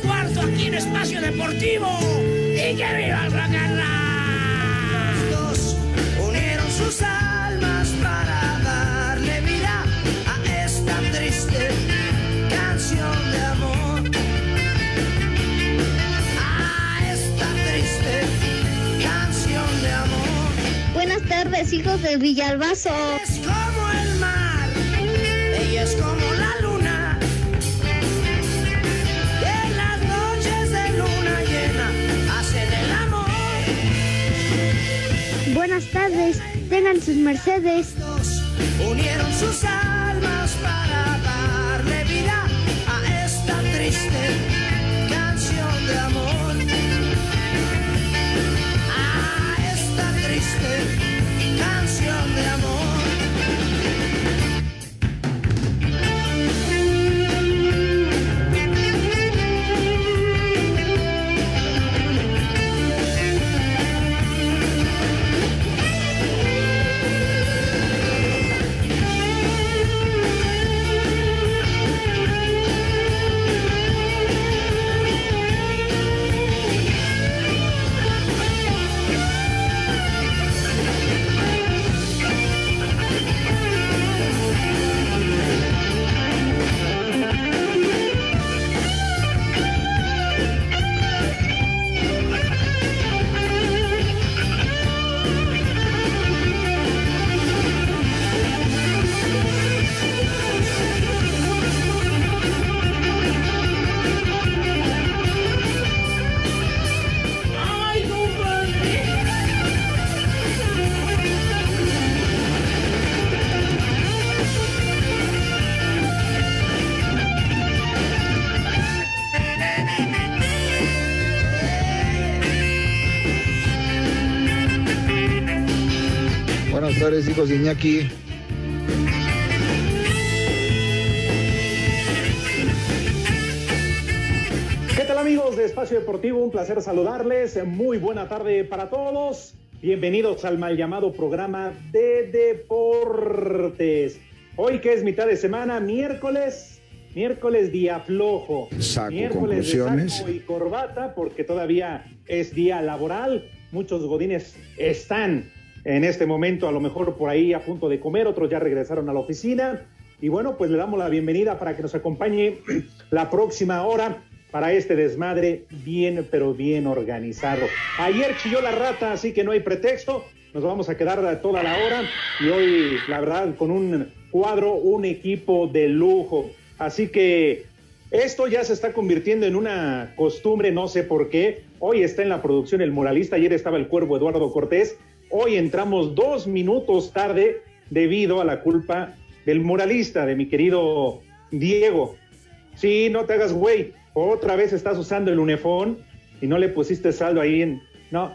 Cuarto aquí en Espacio Deportivo. ¡Y que viva el rock and roll! Los dos unieron sus almas para darle vida a esta triste canción de amor. A esta triste canción de amor. Buenas tardes, hijos de Villalbazo. Tengan sus mercedes. Tardes, hijos de Iñaki. ¿Qué tal amigos de Espacio Deportivo? Un placer saludarles. Muy buena tarde para todos. Bienvenidos al mal llamado programa de deportes. Hoy que es mitad de semana, miércoles, miércoles día flojo. Saco miércoles de conclusiones. saco y corbata porque todavía es día laboral. Muchos godines están en este momento a lo mejor por ahí a punto de comer, otros ya regresaron a la oficina. Y bueno, pues le damos la bienvenida para que nos acompañe la próxima hora para este desmadre bien, pero bien organizado. Ayer chilló la rata, así que no hay pretexto. Nos vamos a quedar toda la hora y hoy, la verdad, con un cuadro, un equipo de lujo. Así que esto ya se está convirtiendo en una costumbre, no sé por qué. Hoy está en la producción el muralista, ayer estaba el cuervo Eduardo Cortés. Hoy entramos dos minutos tarde debido a la culpa del muralista, de mi querido Diego. Sí, no te hagas güey. Otra vez estás usando el unefón y no le pusiste saldo ahí en. No,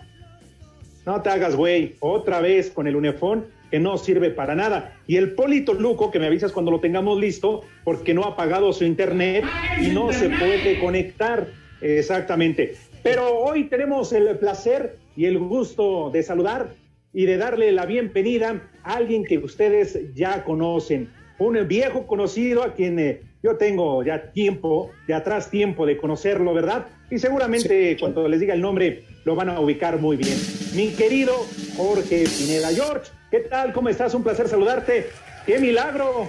no te hagas güey. Otra vez con el unefón que no sirve para nada. Y el Polito Luco, que me avisas cuando lo tengamos listo, porque no ha pagado su internet y no se puede conectar. Exactamente. Pero hoy tenemos el placer y el gusto de saludar y de darle la bienvenida a alguien que ustedes ya conocen, un viejo conocido a quien eh, yo tengo ya tiempo, de atrás tiempo de conocerlo, ¿verdad? Y seguramente cuando les diga el nombre lo van a ubicar muy bien. Mi querido Jorge Pineda. George, ¿qué tal? ¿Cómo estás? Un placer saludarte. ¡Qué milagro!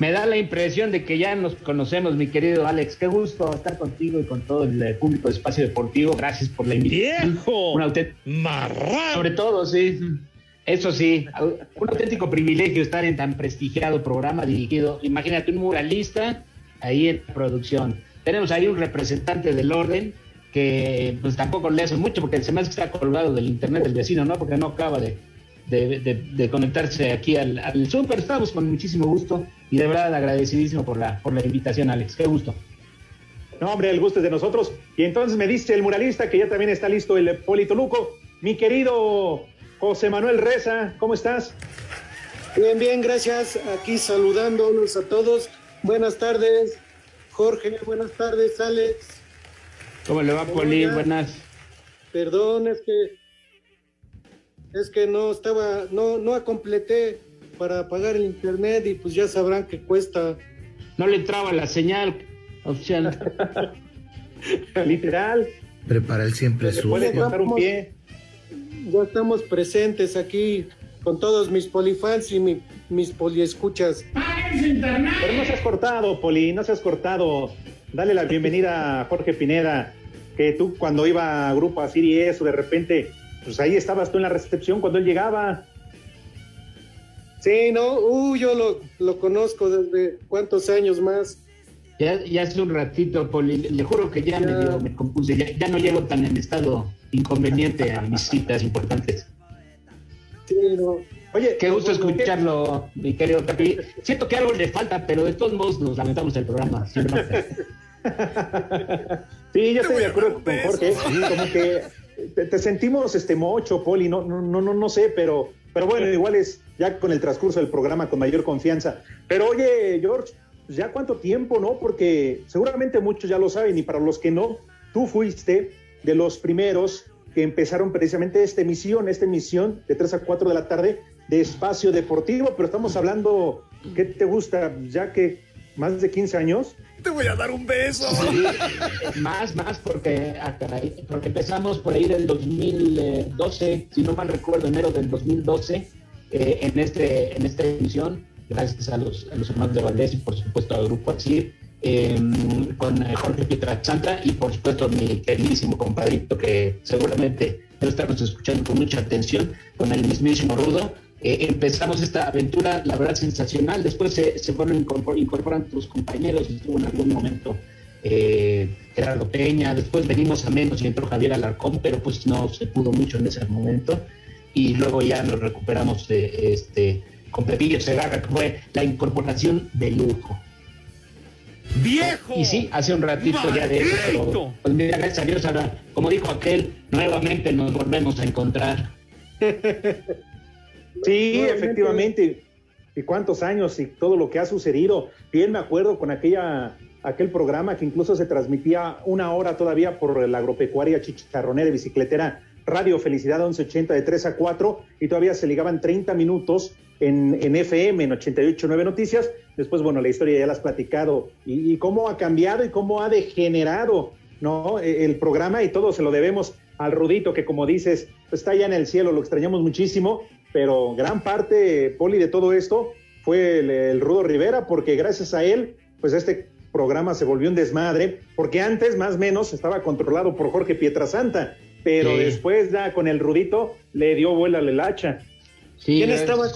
Me da la impresión de que ya nos conocemos, mi querido Alex. Qué gusto estar contigo y con todo el eh, público de Espacio Deportivo. Gracias por la invitación. ¡Viejo! Un auténtico, ¡Marrano! sobre todo, sí. Eso sí, un auténtico privilegio estar en tan prestigiado programa dirigido. Imagínate un muralista ahí en producción. Tenemos ahí un representante del orden que pues tampoco le hace mucho porque se me hace que está colgado del internet del vecino, ¿no? Porque no acaba de, de, conectarse aquí al, al Super. Estamos con muchísimo gusto y de verdad agradecidísimo por la, por la invitación, Alex. Qué gusto. No, hombre, el gusto es de nosotros. Y entonces me dice el muralista que ya también está listo el Polito Luco. Mi querido José Manuel Reza, ¿cómo estás? Bien, bien, gracias. Aquí saludándolos a todos. Buenas tardes, Jorge. Buenas tardes, Alex. ¿Cómo le va, Poli? Buenas. Perdón, es que es que no estaba, no, no completé para pagar el internet y pues ya sabrán que cuesta. No le entraba la señal oficial. Literal. Prepara el siempre su. Puede costar un pie. Ya estamos presentes aquí con todos mis polifans y mi, mis poliescuchas. Pero no se has cortado, Poli, no se has cortado. Dale la bienvenida a Jorge Pineda, que tú cuando iba a Grupo Asir y eso, de repente, pues ahí estabas tú en la recepción cuando él llegaba. Sí, no, uh, yo lo, lo conozco desde cuántos años más. Ya, ya hace un ratito, Poli, le juro que ya, Me, me, compuse, ya, no llego tan en estado inconveniente a mis citas importantes. Sí, no. Oye, qué gusto escucharlo, mi querido Capi. Siento que algo le falta, pero de todos modos nos lamentamos el programa. sí, yo estoy de acuerdo con Jorge. Como que te, sentimos este mocho, Poli, no, no, no, no sé, pero, pero bueno, igual es ya con el transcurso del programa con mayor confianza. Pero oye, George, pues ya cuánto tiempo, ¿no? Porque seguramente muchos ya lo saben y para los que no, tú fuiste de los primeros que empezaron precisamente esta emisión, esta emisión de 3 a 4 de la tarde de espacio deportivo, pero estamos hablando, ¿qué te gusta? Ya que más de 15 años. Te voy a dar un beso. más, más, porque, ah, porque empezamos por ahí del 2012, si no mal recuerdo, enero del 2012, eh, en, este, en esta emisión, gracias a los, a los hermanos de Valdés y por supuesto al Grupo así em, con eh, Jorge Pietrasanta y por supuesto mi queridísimo compadrito que seguramente debe estarnos escuchando con mucha atención, con el mismísimo Rudo. Eh, empezamos esta aventura, la verdad, sensacional. Después se, se fueron incorporando tus compañeros, estuvo en algún momento eh, Gerardo Peña, después venimos a menos y entró Javier Alarcón, pero pues no se pudo mucho en ese momento. Y luego ya nos recuperamos de, este, con Pepillo Segarra, que fue la incorporación de lujo. ¡Viejo! Y sí, hace un ratito ya de eso. pues mira, gracias a Dios, ahora, como dijo aquel, nuevamente nos volvemos a encontrar. Sí, efectivamente. Y cuántos años y todo lo que ha sucedido. Bien me acuerdo con aquella aquel programa que incluso se transmitía una hora todavía por la agropecuaria chicharronera de bicicletera Radio Felicidad 1180 de 3 a 4 y todavía se ligaban 30 minutos en, en FM en 88.9 Noticias. Después, bueno, la historia ya la has platicado y, y, cómo ha cambiado y cómo ha degenerado ¿no? E, el programa y todo se lo debemos al Rudito que como dices está allá en el cielo, lo extrañamos muchísimo pero gran parte, Poli, de todo esto fue el, Rudo Rivera, porque gracias a él, pues este programa se volvió un desmadre, porque antes más o menos estaba controlado por Jorge Pietrasanta, pero después ya con el Rudito le dio vuela al hacha. ¿Quién, estaba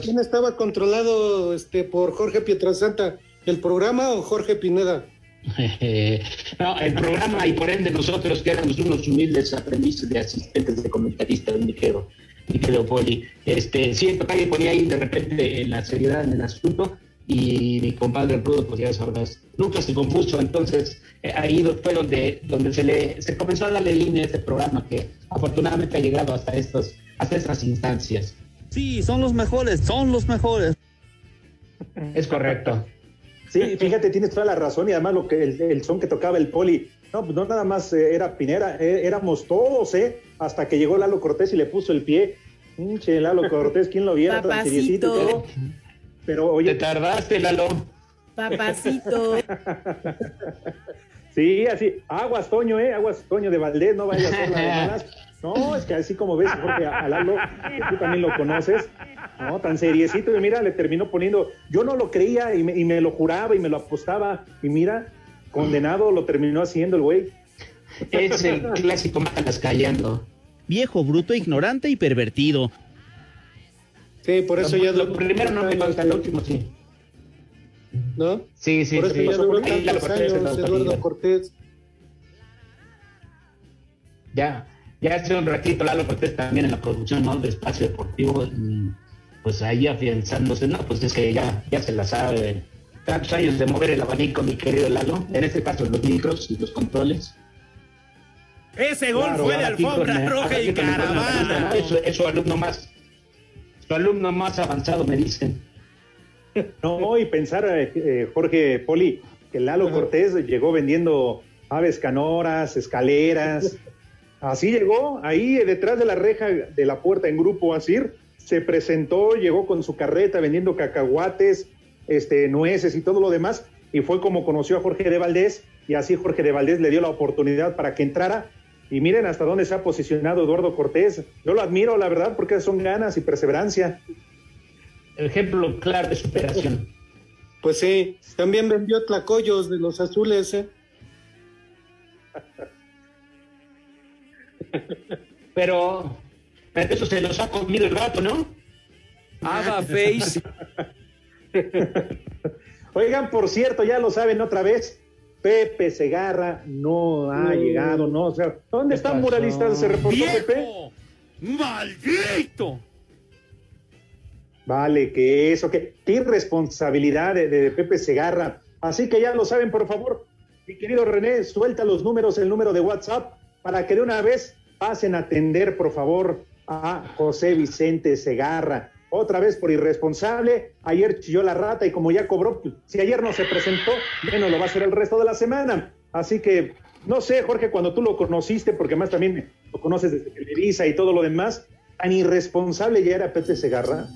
¿Quién estaba controlado este, por Jorge Pietrasanta? ¿El programa o Jorge Pineda? no, el programa y por ende nosotros que éramos unos humildes aprendices de asistentes de comentaristas, me quedo y que Poli. Este, siento que alguien ponía ahí de repente en la seriedad en el asunto y mi compadre Rudo, pues ya sabrás, nunca se compuso, entonces eh, ahí fue donde, donde se le se comenzó a darle línea a este programa que afortunadamente ha llegado hasta estos, hasta estas instancias. Sí, son los mejores, son los mejores. Es correcto. Sí, fíjate, tienes toda la razón y además lo que el, son que tocaba el poli, no, pues no nada más eh, era Pinera, eh, éramos todos, ¿eh? Hasta que llegó Lalo Cortés y le puso el pie. Pinche Lalo Cortés, ¿quién lo viera? Papacito. Pero oye. Te tardaste, Lalo. Papacito. sí, así. Aguas, Toño, ¿eh? Aguas, Toño de Valdés, no vayas a hacer la de malas. No, es que así como ves, porque a Lalo, tú también lo conoces, ¿no? Tan seriecito, y mira, le terminó poniendo, yo no lo creía y me, y me lo juraba y me lo apostaba, y mira, condenado lo terminó haciendo el güey. Es el clásico mátalas callando. Viejo, bruto, ignorante y pervertido. Sí, por eso ya... Lo primero no me gusta, el último sí. ¿No? Sí, sí, por eso sí. ya duró tantos años Eduardo Cortés. ya, ya hace un ratito Lalo Cortés también en la producción ¿no? de Espacio Deportivo, y, pues ahí afianzándose, no, pues es que ya, ya se la sabe. Tantos años de mover el abanico, mi querido Lalo, en este caso los micros y los controles. Ese gol Claro, fue de alfombra con- roja y caravana. Es, su- es su alumno más, su alumno más avanzado, me dicen. No, y pensar, eh, eh, Jorge Poli, que Lalo Cortés llegó vendiendo aves canoras, escaleras. Así llegó, ahí eh, detrás de la reja de la puerta en Grupo Asir, se presentó, llegó con su carreta vendiendo cacahuates, este, nueces y todo lo demás, y fue como conoció a Jorge de Valdés, y así Jorge de Valdés le dio la oportunidad para que entrara. Y miren hasta dónde se ha posicionado Eduardo Cortés. Yo lo admiro, la verdad, porque son ganas y perseverancia. Ejemplo claro de superación. Pues sí, también vendió tlacoyos de los azules, ¿eh? Pero, pero eso se los ha comido el gato, ¿no? Ava Face. Oigan, por cierto, ya lo saben otra vez, Pepe Segarra no ha Mm. llegado, ¿no? O sea, ¿dónde está pasó? Muralista? ¿Se reportó Pepe? ¡Maldito! Vale, que eso, que qué irresponsabilidad de, de Pepe Segarra. Así que ya lo saben, por favor. Mi querido René, suelta los números, el número de WhatsApp, para que de una vez pasen a atender, por favor, a José Vicente Segarra. Otra vez por irresponsable, ayer chilló la rata y como ya cobró, pues, si ayer no se presentó, menos lo va a hacer el resto de la semana. Así que, no sé, Jorge, cuando tú lo conociste, porque más también lo conoces desde Televisa y todo lo demás, tan irresponsable ya era Pepe Segarra.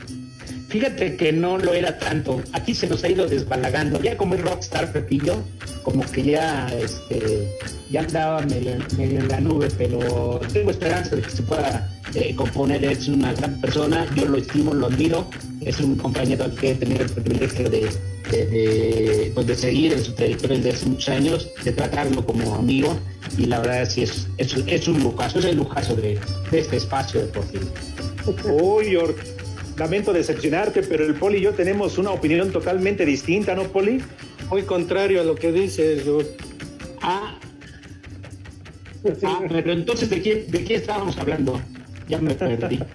Fíjate que no lo era tanto. Aquí se nos ha ido desbalagando. Ya como el rockstar Pepillo, como que ya, este, ya andaba medio en la nube, pero tengo esperanza de que se pueda eh, componer. Es una gran persona, yo lo estimo, lo admiro. Es un compañero al que he tenido el privilegio de, de, de, pues, de seguir en su territorio desde hace muchos años, de tratarlo como amigo. Y la verdad sí es, es, es un lujazo, es el lujazo de, de este espacio deportivo. Uy, York, lamento decepcionarte, pero el Poli y yo tenemos una opinión totalmente distinta, ¿no, Poli? Muy contrario a lo que dices. Ah, ah, pero entonces, ¿de quién, ¿de quién estábamos hablando? Ya me perdí.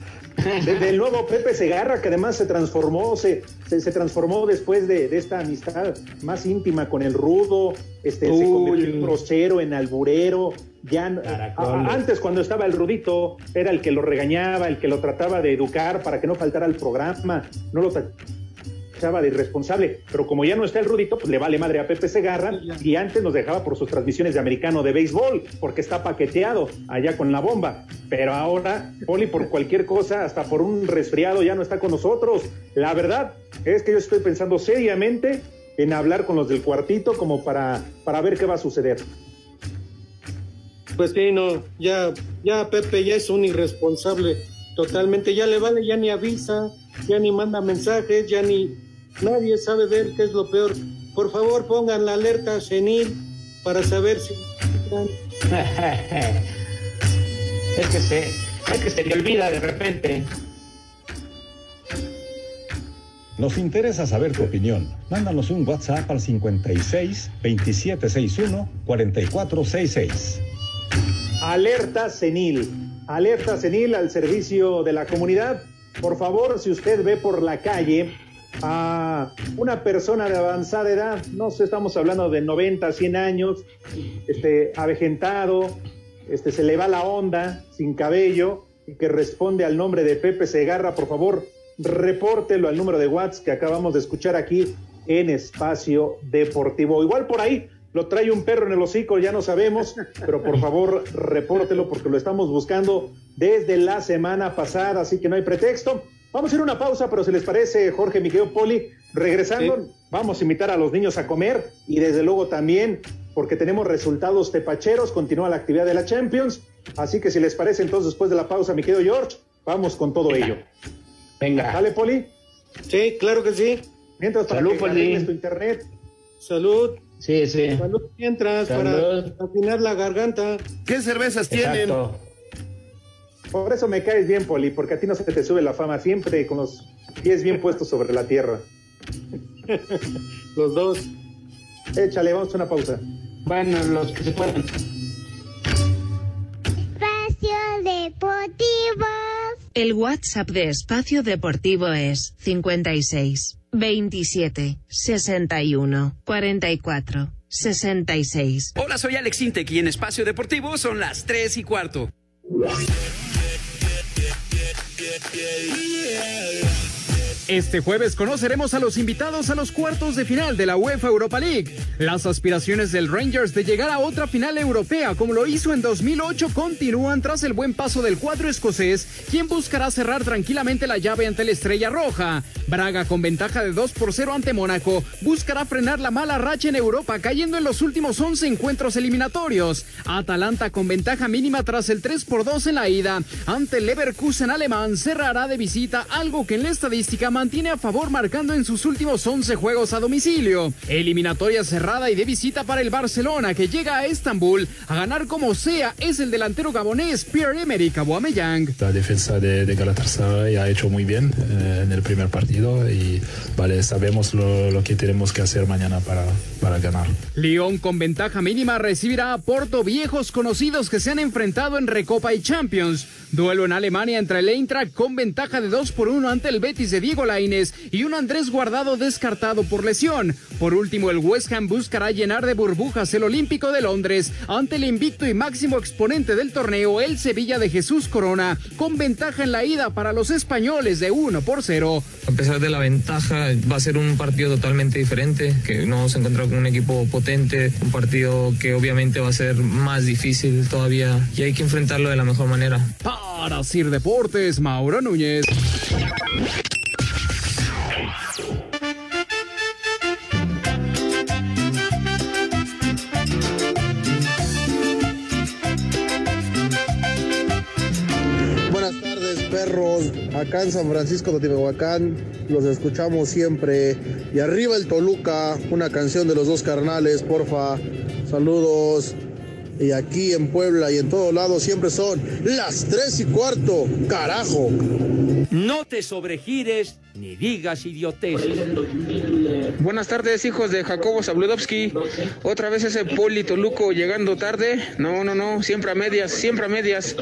De- del nuevo Pepe Segarra, que además se transformó, se, se, se transformó después de, de esta amistad más íntima con el rudo, este, se convirtió en grosero, en alburero. Ya, a- antes, cuando estaba el rudito, era el que lo regañaba, el que lo trataba de educar para que no faltara al programa, no lo tachaba de irresponsable. Pero como ya no está el rudito, pues le vale madre a Pepe Segarra y antes nos dejaba por sus transmisiones de americano de béisbol, porque está paqueteado allá con la bomba. Pero ahora, Poli, por cualquier cosa, hasta por un resfriado, ya no está con nosotros. La verdad es que yo estoy pensando seriamente en hablar con los del cuartito como para, para ver qué va a suceder. Pues sí, no, ya, ya Pepe ya es un irresponsable totalmente, ya le vale, ya ni avisa, ya ni manda mensajes, ya ni nadie sabe de él, qué es lo peor. Por favor, pongan la alerta senil para saber si es que se, es que se le olvida de repente. Nos interesa saber tu opinión. Mándanos un WhatsApp al 56 2761 4466. Alerta senil. Alerta senil al servicio de la comunidad. Por favor, si usted ve por la calle a una persona de avanzada edad, no sé, estamos hablando de 90, 100 años, este, avejentado, este, se le va la onda, sin cabello, y que responde al nombre de Pepe Segarra, por favor, repórtelo al número de WhatsApp que acabamos de escuchar aquí en Espacio Deportivo. Igual por ahí lo trae un perro en el hocico, ya no sabemos, pero por favor repórtelo porque lo estamos buscando desde la semana pasada, así que no hay pretexto. Vamos a ir a una pausa, pero si les parece, Jorge, Miguel Poli, regresando, vamos a invitar a los niños a comer y desde luego también, porque tenemos resultados tepacheros, continúa la actividad de la Champions, así que si les parece, entonces después de la pausa, mi querido George, vamos con todo ello. Venga. ¿Dale, Poli? Sí, claro que sí. Mientras para Salud, que Poli. tu internet. Salud. Sí, sí. Salud mientras Salud. para afinar la garganta. ¿Qué cervezas tienen? Por eso me caes bien, Poli, porque a ti no se te sube la fama, siempre con los pies bien puestos sobre la tierra. Los dos. Échale, vamos a una pausa. Bueno, los que se puedan. Deportivo. El WhatsApp de Espacio Deportivo es 56 27 61 44 66. Hola, soy Alex Intec y en Espacio Deportivo son las 3 y cuarto. yeah. Este jueves conoceremos a los invitados a los cuartos de final de la UEFA Europa League. Las aspiraciones del Rangers de llegar a otra final europea como lo hizo en 2008 continúan tras el buen paso del cuadro escocés, quien buscará cerrar tranquilamente la llave ante la Estrella Roja. Braga con ventaja de 2 por 0 ante Mónaco buscará frenar la mala racha en Europa cayendo en los últimos 11 encuentros eliminatorios. Atalanta con ventaja mínima tras el 3 por 2 en la ida ante Leverkusen alemán cerrará de visita algo que en la estadística mantiene a favor marcando en sus últimos 11 juegos a domicilio. Eliminatoria cerrada y de visita para el Barcelona que llega a Estambul a ganar como sea es el delantero gabonés Pierre-Emerick Aubameyang. La defensa de, Galatasaray ha hecho muy bien eh, en el primer partido y vale, sabemos lo que tenemos que hacer mañana para, para ganar. Lyon con ventaja mínima recibirá a Porto viejos conocidos que se han enfrentado en Recopa y Champions. Duelo en Alemania entre el Eintracht con ventaja de 2 por 1 ante el Betis de Diego Lainez y un Andrés Guardado descartado por lesión. Por último, el West Ham buscará llenar de burbujas el Olímpico de Londres ante el invicto y máximo exponente del torneo, el Sevilla de Jesús Corona, con ventaja en la ida para los españoles de 1 por 0. A pesar de la ventaja, va a ser un partido totalmente diferente, que no vamos a encontrar con un equipo potente, un partido que obviamente va a ser más difícil todavía y hay que enfrentarlo de la mejor manera. Para Sir Deportes, Mauro Núñez. Buenas tardes, perros. Acá en San Francisco de Tepehuacán los escuchamos siempre. Y arriba el Toluca, una canción de los dos carnales, porfa. Saludos. Y aquí en Puebla y en todos lados siempre son las tres y cuarto. Carajo. No te sobregires ni digas idioteces. Buenas tardes, hijos de Jacobo Zabludovsky. Otra vez ese Poli Toluco llegando tarde. No, no, no, siempre a medias, siempre a medias.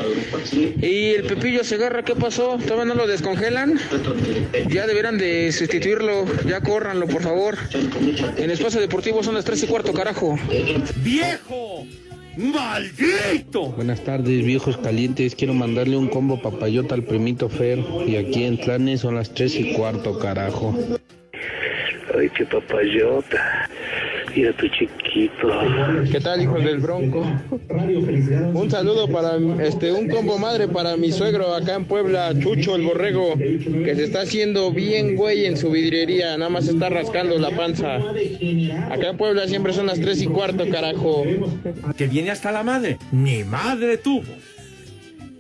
Y el Pepillo Segarra, ¿qué pasó? ¿Todavía no lo descongelan? Ya deberán de sustituirlo, ya córranlo, por favor. En espacio deportivo son las tres y cuarto, carajo. ¡Viejo! ¡Maldito! Buenas tardes, viejos calientes. Quiero mandarle un combo papayota al primito Fer. Y aquí en Tlanes son las tres y cuarto, carajo. Ay, qué papayota. Mira tu chiquito. ¿Qué tal, hijos del Bronco? Un saludo para este un combo madre para mi suegro acá en Puebla, Chucho el Borrego, que se está haciendo bien güey en su vidriería, nada más está rascando la panza. Acá en Puebla siempre son las tres y cuarto, carajo. Que viene hasta la madre. Ni madre tuvo.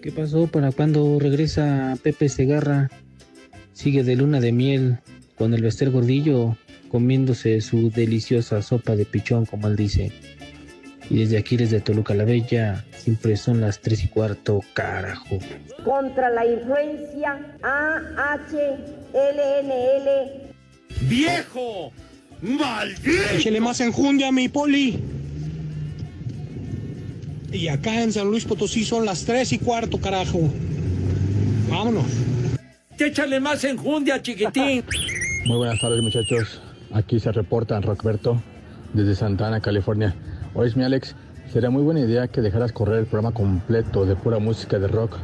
¿Qué pasó para cuando regresa Pepe Segarra? Sigue de luna de miel con el Bester Gordillo comiéndose su deliciosa sopa de pichón, como él dice. Y desde aquí, desde Toluca la Bella, siempre son las tres y cuarto, carajo. Contra la influencia AHLNL. ¡Viejo! ¡Maldito! Échele más enjundia, mi poli. Y acá en San Luis Potosí son las tres y cuarto, carajo. Vámonos. Échale más enjundia, chiquitín. Muy buenas tardes, muchachos. Aquí se reporta Rockberto desde Santana, California. Oye, mi Alex, sería muy buena idea que dejaras correr el programa completo de pura música de rock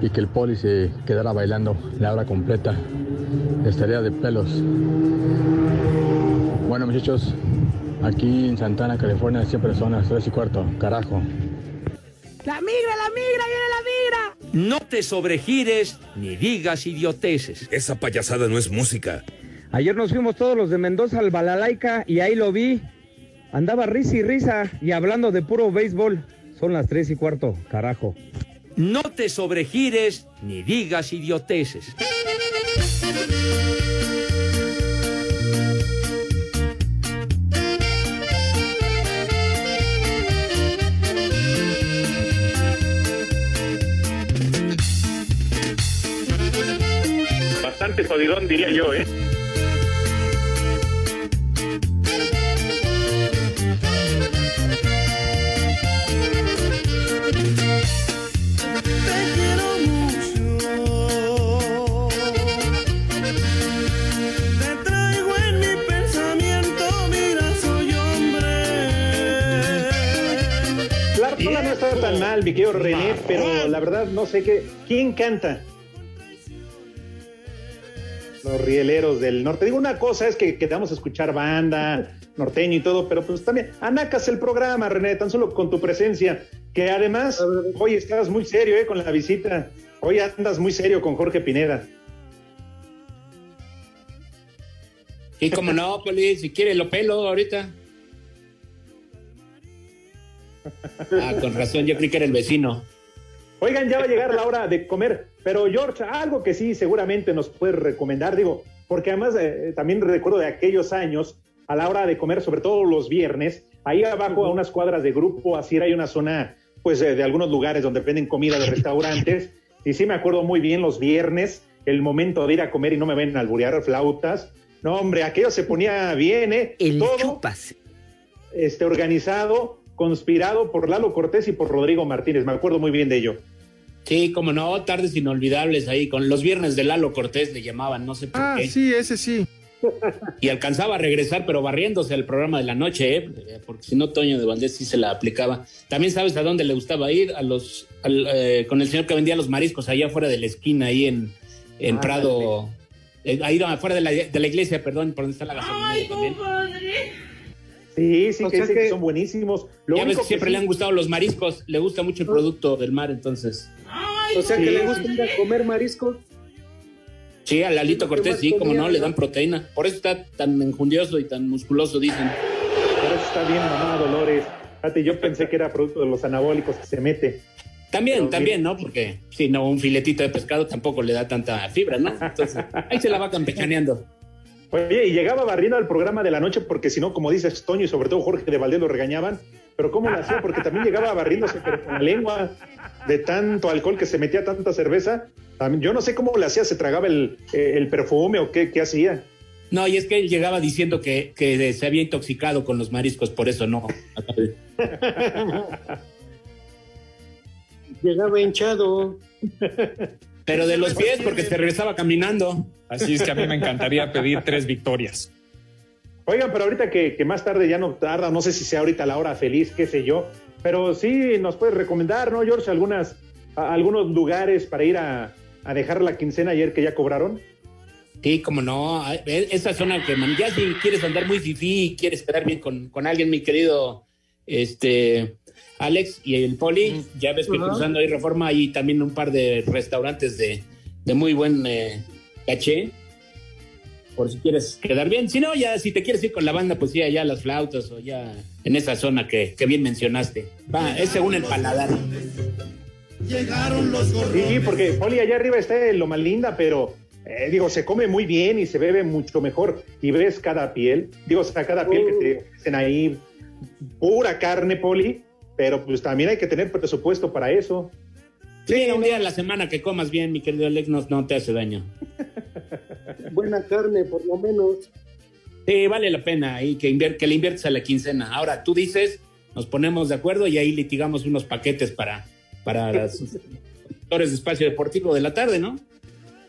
y que el poli se quedara bailando la hora completa. Estaría de pelos. Bueno, muchachos, aquí en Santana, California, siempre son las 3 y cuarto. Carajo. ¡La migra, la migra, viene la migra! No te sobregires ni digas idioteces. Esa payasada no es música. Ayer nos fuimos todos los de Mendoza al Balalaica y ahí lo vi. Andaba risa y risa y hablando de puro béisbol. Son las tres y cuarto, carajo. No te sobregires ni digas idioteces. Bastante jodidón, diría yo, ¿eh? Mi querido René, pero la verdad no sé qué. ¿Quién canta? Los rieleros del norte. Digo, una cosa es que, que te vamos a escuchar banda, norteño y todo, pero pues también anacas el programa, René, tan solo con tu presencia, que además hoy estás muy serio eh, con la visita. Hoy andas muy serio con Jorge Pineda. Y como no, Poli, si quiere lo pelo ahorita. Ah, con razón, yo creí que era el vecino. Oigan, ya va a llegar la hora de comer, pero George, algo que sí seguramente nos puede recomendar, digo, porque además eh, también recuerdo de aquellos años, a la hora de comer, sobre todo los viernes, ahí abajo a unas cuadras de grupo, así hay una zona, pues de, de algunos lugares donde venden comida de restaurantes, y sí me acuerdo muy bien los viernes, el momento de ir a comer y no me ven a alburear flautas. No, hombre, aquello se ponía bien, ¿eh? El Todo, chupas. Este, organizado, conspirado por Lalo Cortés y por Rodrigo Martínez. Me acuerdo muy bien de ello. Sí, como no, tardes inolvidables ahí, con los viernes de Lalo Cortés le llamaban, no sé por Ah, qué. sí, ese sí. Y alcanzaba a regresar, pero barriéndose al programa de la noche, ¿eh? porque si no, Toño de Valdés sí se la aplicaba. También sabes a dónde le gustaba ir, a los, al, eh, con el señor que vendía los mariscos allá afuera de la esquina, ahí en, en Ah, Prado, eh, ahí afuera de la, de la iglesia, perdón, por donde está la gasolinera también. Sí, sí, que, que que- son buenísimos. Lo ya ves que siempre sí- le han gustado los mariscos, le gusta mucho el producto del mar, entonces. O sea que Sí. le gusta ir a comer mariscos. Sí, a Lalito ¿Qué Cortés, sí, como no, le dan proteína. Por eso está tan enjundioso y tan musculoso, dicen. Por eso está bien, mamá Dolores. Fíjate, yo pensé que era producto de los anabólicos que se mete. También, Pero también, ¿no? Porque si no, un filetito de pescado tampoco le da tanta fibra, ¿no? Entonces, ahí se la va campechaneando. Oye, y llegaba barriendo al programa de la noche porque si no, como dices Toño y sobre todo Jorge de Valdés lo regañaban. Pero ¿cómo lo hacía? Porque también llegaba barriéndose pero con la lengua de tanto alcohol que se metía tanta cerveza. También, yo no sé cómo le hacía, se tragaba el, eh, el perfume o qué, qué hacía. No, y es que él llegaba diciendo que, que se había intoxicado con los mariscos, por eso no. Llegaba hinchado. Pero de los pies, porque se regresaba caminando. Así es que a mí me encantaría pedir tres victorias. Oigan, pero ahorita que, que más tarde ya no tarda, no sé si sea ahorita la hora feliz, qué sé yo, pero sí nos puedes recomendar, ¿no, George? Algunas, a- algunos lugares para ir a, a dejar la quincena ayer que ya cobraron. Sí, como no. e- Esa zona que man- ya si quieres andar muy fifí y quieres quedar bien con, con alguien, mi querido este Alex y el Poli, ya ves que Ajá. cruzando ahí Reforma hay también un par de restaurantes de, de muy buen eh, caché. Por si quieres quedar bien. Si no, ya si te quieres ir con la banda, pues sí, allá las flautas o ya en esa zona que, que bien mencionaste. Va, es según el paladar. Llegaron los Sí, porque Poli, allá arriba está Loma Linda, pero eh, digo, se come muy bien y se bebe mucho mejor. Y ves cada piel, digo, o sea, cada piel que te ofrecen ahí, pura carne, Poli, pero pues también hay que tener presupuesto para eso. Sí, un día a la semana que comas bien, mi querido Alex, no, no te hace daño. Buena carne, por lo menos. Sí, vale la pena ahí que, invier- que le inviertes a la quincena. Ahora, tú dices, nos ponemos de acuerdo y ahí litigamos unos paquetes para, para los actores de espacio deportivo de la tarde, ¿no?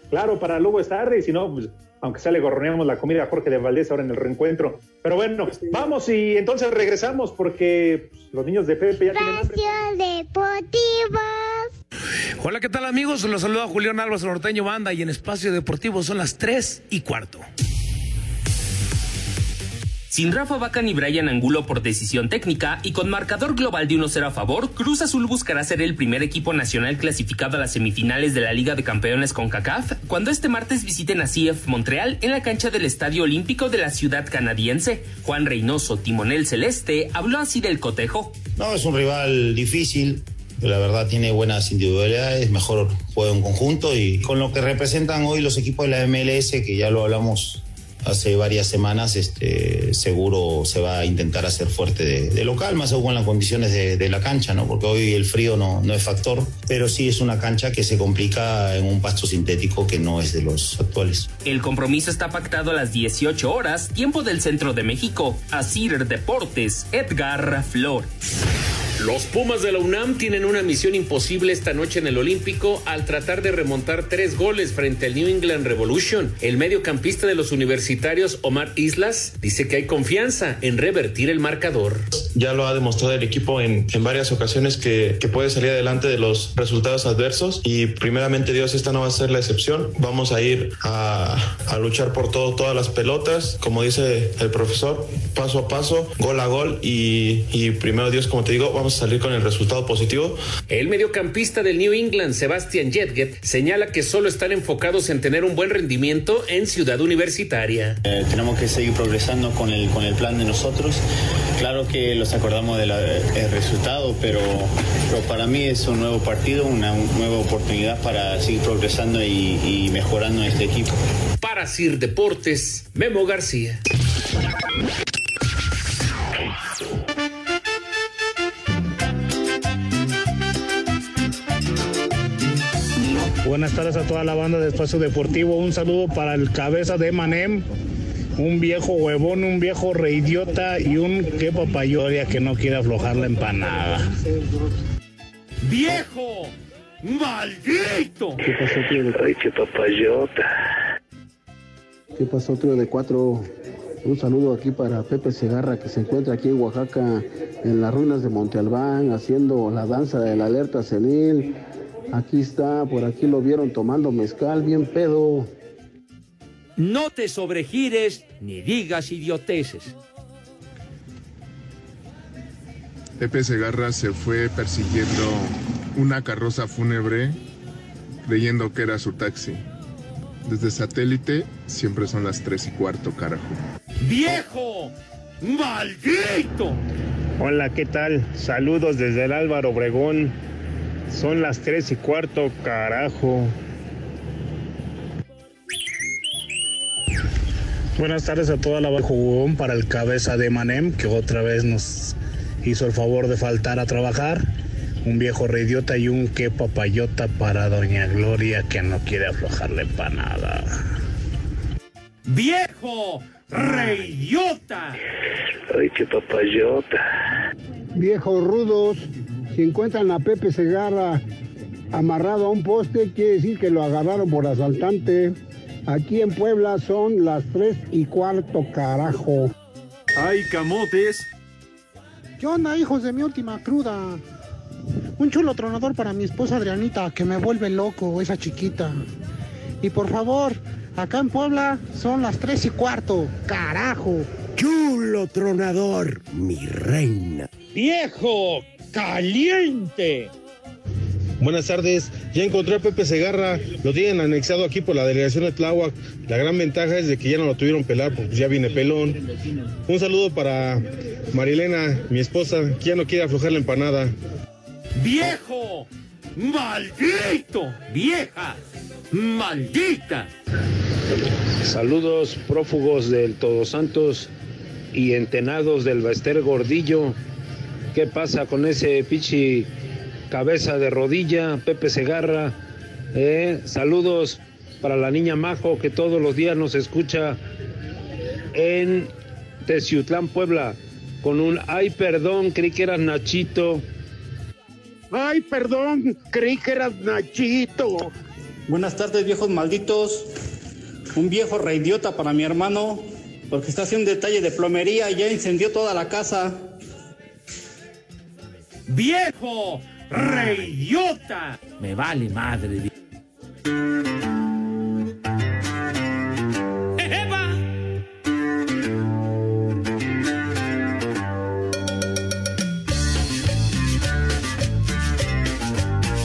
Claro, para luego es tarde, y si no, pues, aunque sea le gorroneamos la comida a Jorge de Valdés ahora en el reencuentro. Pero bueno, vamos y entonces regresamos porque pues, los niños de Pepe ya tienen hambre. Deportivo. Hola, ¿qué tal amigos? Los saluda Julián Álvarez Norteño Banda y en Espacio Deportivo son las 3 y cuarto. Sin Rafa Vaca ni Brian Angulo por decisión técnica y con marcador global de 1-0 a favor, Cruz Azul buscará ser el primer equipo nacional clasificado a las semifinales de la Liga de Campeones con CACAF cuando este martes visiten a CF Montreal en la cancha del Estadio Olímpico de la ciudad canadiense. Juan Reynoso, timonel celeste, habló así del cotejo. No, es un rival difícil, la verdad tiene buenas individualidades, mejor juega en conjunto y con lo que representan hoy los equipos de la MLS, que ya lo hablamos hace varias semanas, este, seguro se va a intentar hacer fuerte de, local, más aún en las condiciones de, de la cancha, ¿no? Porque hoy el frío no, no es factor, pero sí es una cancha que se complica en un pasto sintético que no es de los actuales. El compromiso está pactado a las 18 horas, tiempo del centro de México. Asir Deportes, Edgar Flores. Los Pumas de la UNAM tienen una misión imposible esta noche en el Olímpico al tratar de remontar tres goles frente al New England Revolution. El mediocampista de los universitarios Omar Islas dice que hay confianza en revertir el marcador. Ya lo ha demostrado el equipo en, en varias ocasiones que, que puede salir adelante de los resultados adversos y primeramente Dios esta no va a ser la excepción. Vamos a ir a, a luchar por todo, todas las pelotas, como dice el profesor, paso a paso, gol a gol y, y primero Dios, como te digo, vamos a salir con el resultado positivo. El mediocampista del New England, Sebastian Jetget, señala que solo están enfocados en tener un buen rendimiento en Ciudad Universitaria. Eh, tenemos que seguir progresando con el, con el plan de nosotros. Claro que los acordamos del resultado, pero, pero para mí es un nuevo partido, una nueva oportunidad para seguir progresando y, y mejorando este equipo. Para Sir Deportes, Memo García. Buenas tardes a toda la banda de Espacio Deportivo. Un saludo para el cabeza de Manem, un viejo huevón, un viejo reidiota y un que papayoria que no quiere aflojar la empanada. ¡Viejo! ¡Maldito! ¿Qué pasó, tío de Ay, qué papayota. ¿Qué pasó, tío de cuatro? Un saludo aquí para Pepe Segarra, que se encuentra aquí en Oaxaca, en las ruinas de Monte Albán, haciendo la danza de la alerta senil. Aquí está, por aquí lo vieron tomando mezcal, bien pedo. No te sobregires ni digas idioteces. Pepe Segarra se fue persiguiendo una carroza fúnebre creyendo que era su taxi. Desde satélite siempre son las tres y cuarto, carajo. ¡Viejo! ¡Maldito! Hola, ¿qué tal? Saludos desde el Álvaro Obregón. Son las tres y cuarto, carajo. Buenas tardes a toda la jugón para el cabeza de Manem, que otra vez nos hizo el favor de faltar a trabajar. Un viejo reidiota y un que papayota para Doña Gloria que no quiere aflojarle para nada. ¡Viejo! ¡Reidiota! Ay, qué papayota. Viejos rudos, si encuentran a Pepe Segarra amarrado a un poste, quiere decir que lo agarraron por asaltante. Aquí en Puebla son las tres y cuarto, carajo. ¡Ay, camotes! ¿Qué onda, hijos de mi última cruda? Un chulo tronador para mi esposa Adrianita, que me vuelve loco, esa chiquita. Y por favor, acá en Puebla son las tres y cuarto, carajo. Chulo tronador, mi reina. ¡Viejo! ¡Caliente! Buenas tardes, ya encontré a Pepe Segarra, lo tienen anexado aquí por la delegación de Tláhuac. La gran ventaja es de que ya no lo tuvieron pelar porque ya viene pelón. Un saludo para Marilena, mi esposa, que ya no quiere aflojar la empanada. ¡Viejo! ¡Maldito! ¡Vieja! ¡Maldita! Saludos prófugos del Todos Santos y entenados del Bester Gordillo. ¿Qué pasa con ese pichi cabeza de rodilla, Pepe Segarra? Eh, saludos para la niña Majo que todos los días nos escucha en Teciutlán, Puebla, con un ay perdón, creí que eras Nachito. Ay, perdón, creí que eras Nachito. Buenas tardes, viejos malditos. Un viejo reidiota para mi hermano, porque está haciendo un detalle de plomería y ya incendió toda la casa. ¡Viejo! ¡Reidiota! Me vale madre. ¡Eva!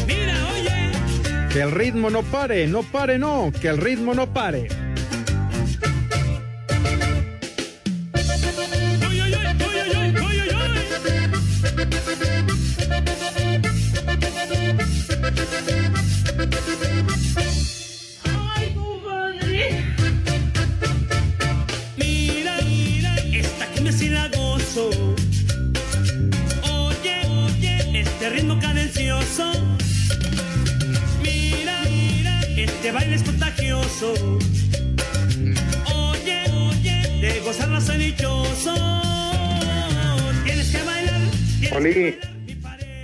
Mira, oye. Que el ritmo no pare, no pare, no, que el ritmo no pare.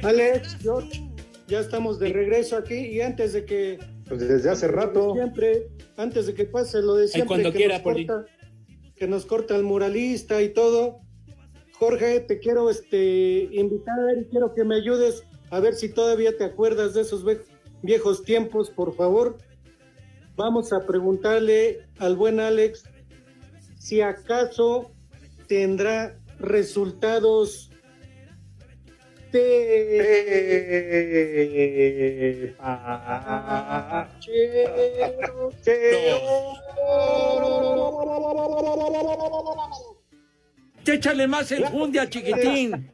Alex, George, ya estamos de regreso aquí y antes de que... Pues desde hace rato. Siempre, antes de que pase lo de siempre. cuando que quiera, nos corta, Que nos corta el muralista y todo. Jorge, te quiero este, invitar y quiero que me ayudes a ver si todavía te acuerdas de esos viejos tiempos, por favor. Vamos a preguntarle al buen Alex si acaso tendrá resultados de Échale más enjundia, chiquitín.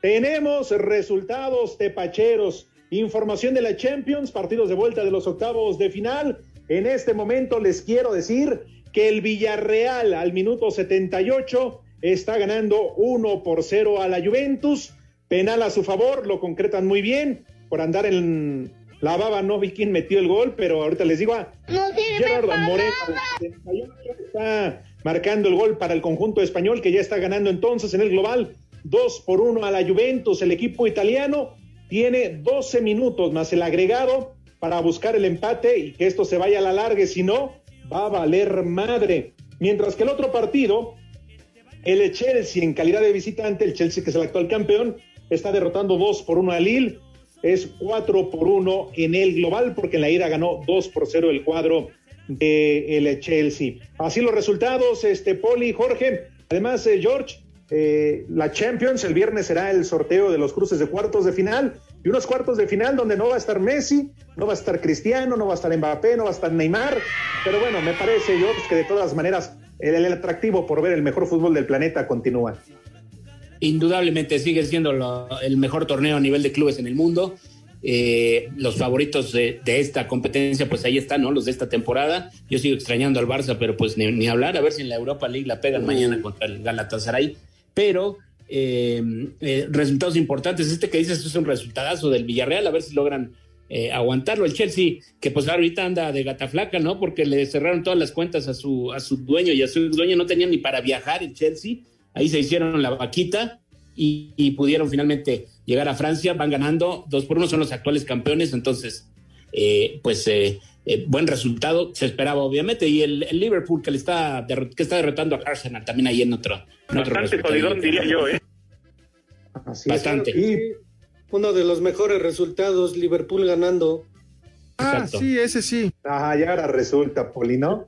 Tenemos resultados tepacheros, información de la Champions, partidos de vuelta de los octavos de final. En este momento les quiero decir que el Villarreal al minuto 78 está ganando 1 por 0 a la Juventus. Penal a su favor, lo concretan muy bien. Por andar en la baba no vi quién metió el gol, pero ahorita les digo a Gerardo Moreno al 78 está marcando el gol para el conjunto español que ya está ganando entonces en el global 2 por 1 a la Juventus. El equipo italiano tiene 12 minutos más el agregado para buscar el empate y que esto se vaya a la larga, si no, va a valer madre. Mientras que el otro partido, el Chelsea en calidad de visitante, el Chelsea que es el actual campeón, está derrotando 2 por 1 a Lille, es 4 por 1 en el global, porque en la ida ganó 2 por 0 el cuadro del el Chelsea. Así los resultados, este Poli, Jorge, además eh, George, eh, la Champions el viernes será el sorteo de los cruces de cuartos de final y unos cuartos de final donde no va a estar Messi, no va a estar Cristiano, no va a estar Mbappé, no va a estar Neymar, pero bueno, me parece George que de todas maneras el atractivo por ver el mejor fútbol del planeta continúa. Indudablemente sigue siendo lo- el mejor torneo a nivel de clubes en el mundo. Eh, los favoritos de, de esta competencia, pues ahí están, ¿no? Los de esta temporada. Yo sigo extrañando al Barça, pero pues ni, ni hablar, a ver si en la Europa League la pegan mañana contra el Galatasaray. Pero eh, eh, resultados importantes. Este que dices es un resultadazo del Villarreal, a ver si logran eh, aguantarlo. El Chelsea, que pues ahorita anda de gata flaca, ¿no? Porque le cerraron todas las cuentas a su, a su dueño y a su dueño no tenían ni para viajar el Chelsea. Ahí se hicieron la vaquita y, y pudieron finalmente llegar a Francia. Van ganando dos por uno, son los actuales campeones. Entonces, eh, pues eh, eh, buen resultado, se esperaba obviamente. Y el, el Liverpool que le está, que está derrotando a Arsenal también ahí en otro. En otro Bastante jodidón, diría yo, ¿eh? Bastante. Y uno de los mejores resultados, Liverpool ganando. Ah, Exacto. sí, ese sí. Ah, ya ahora resulta, Poli, ¿no?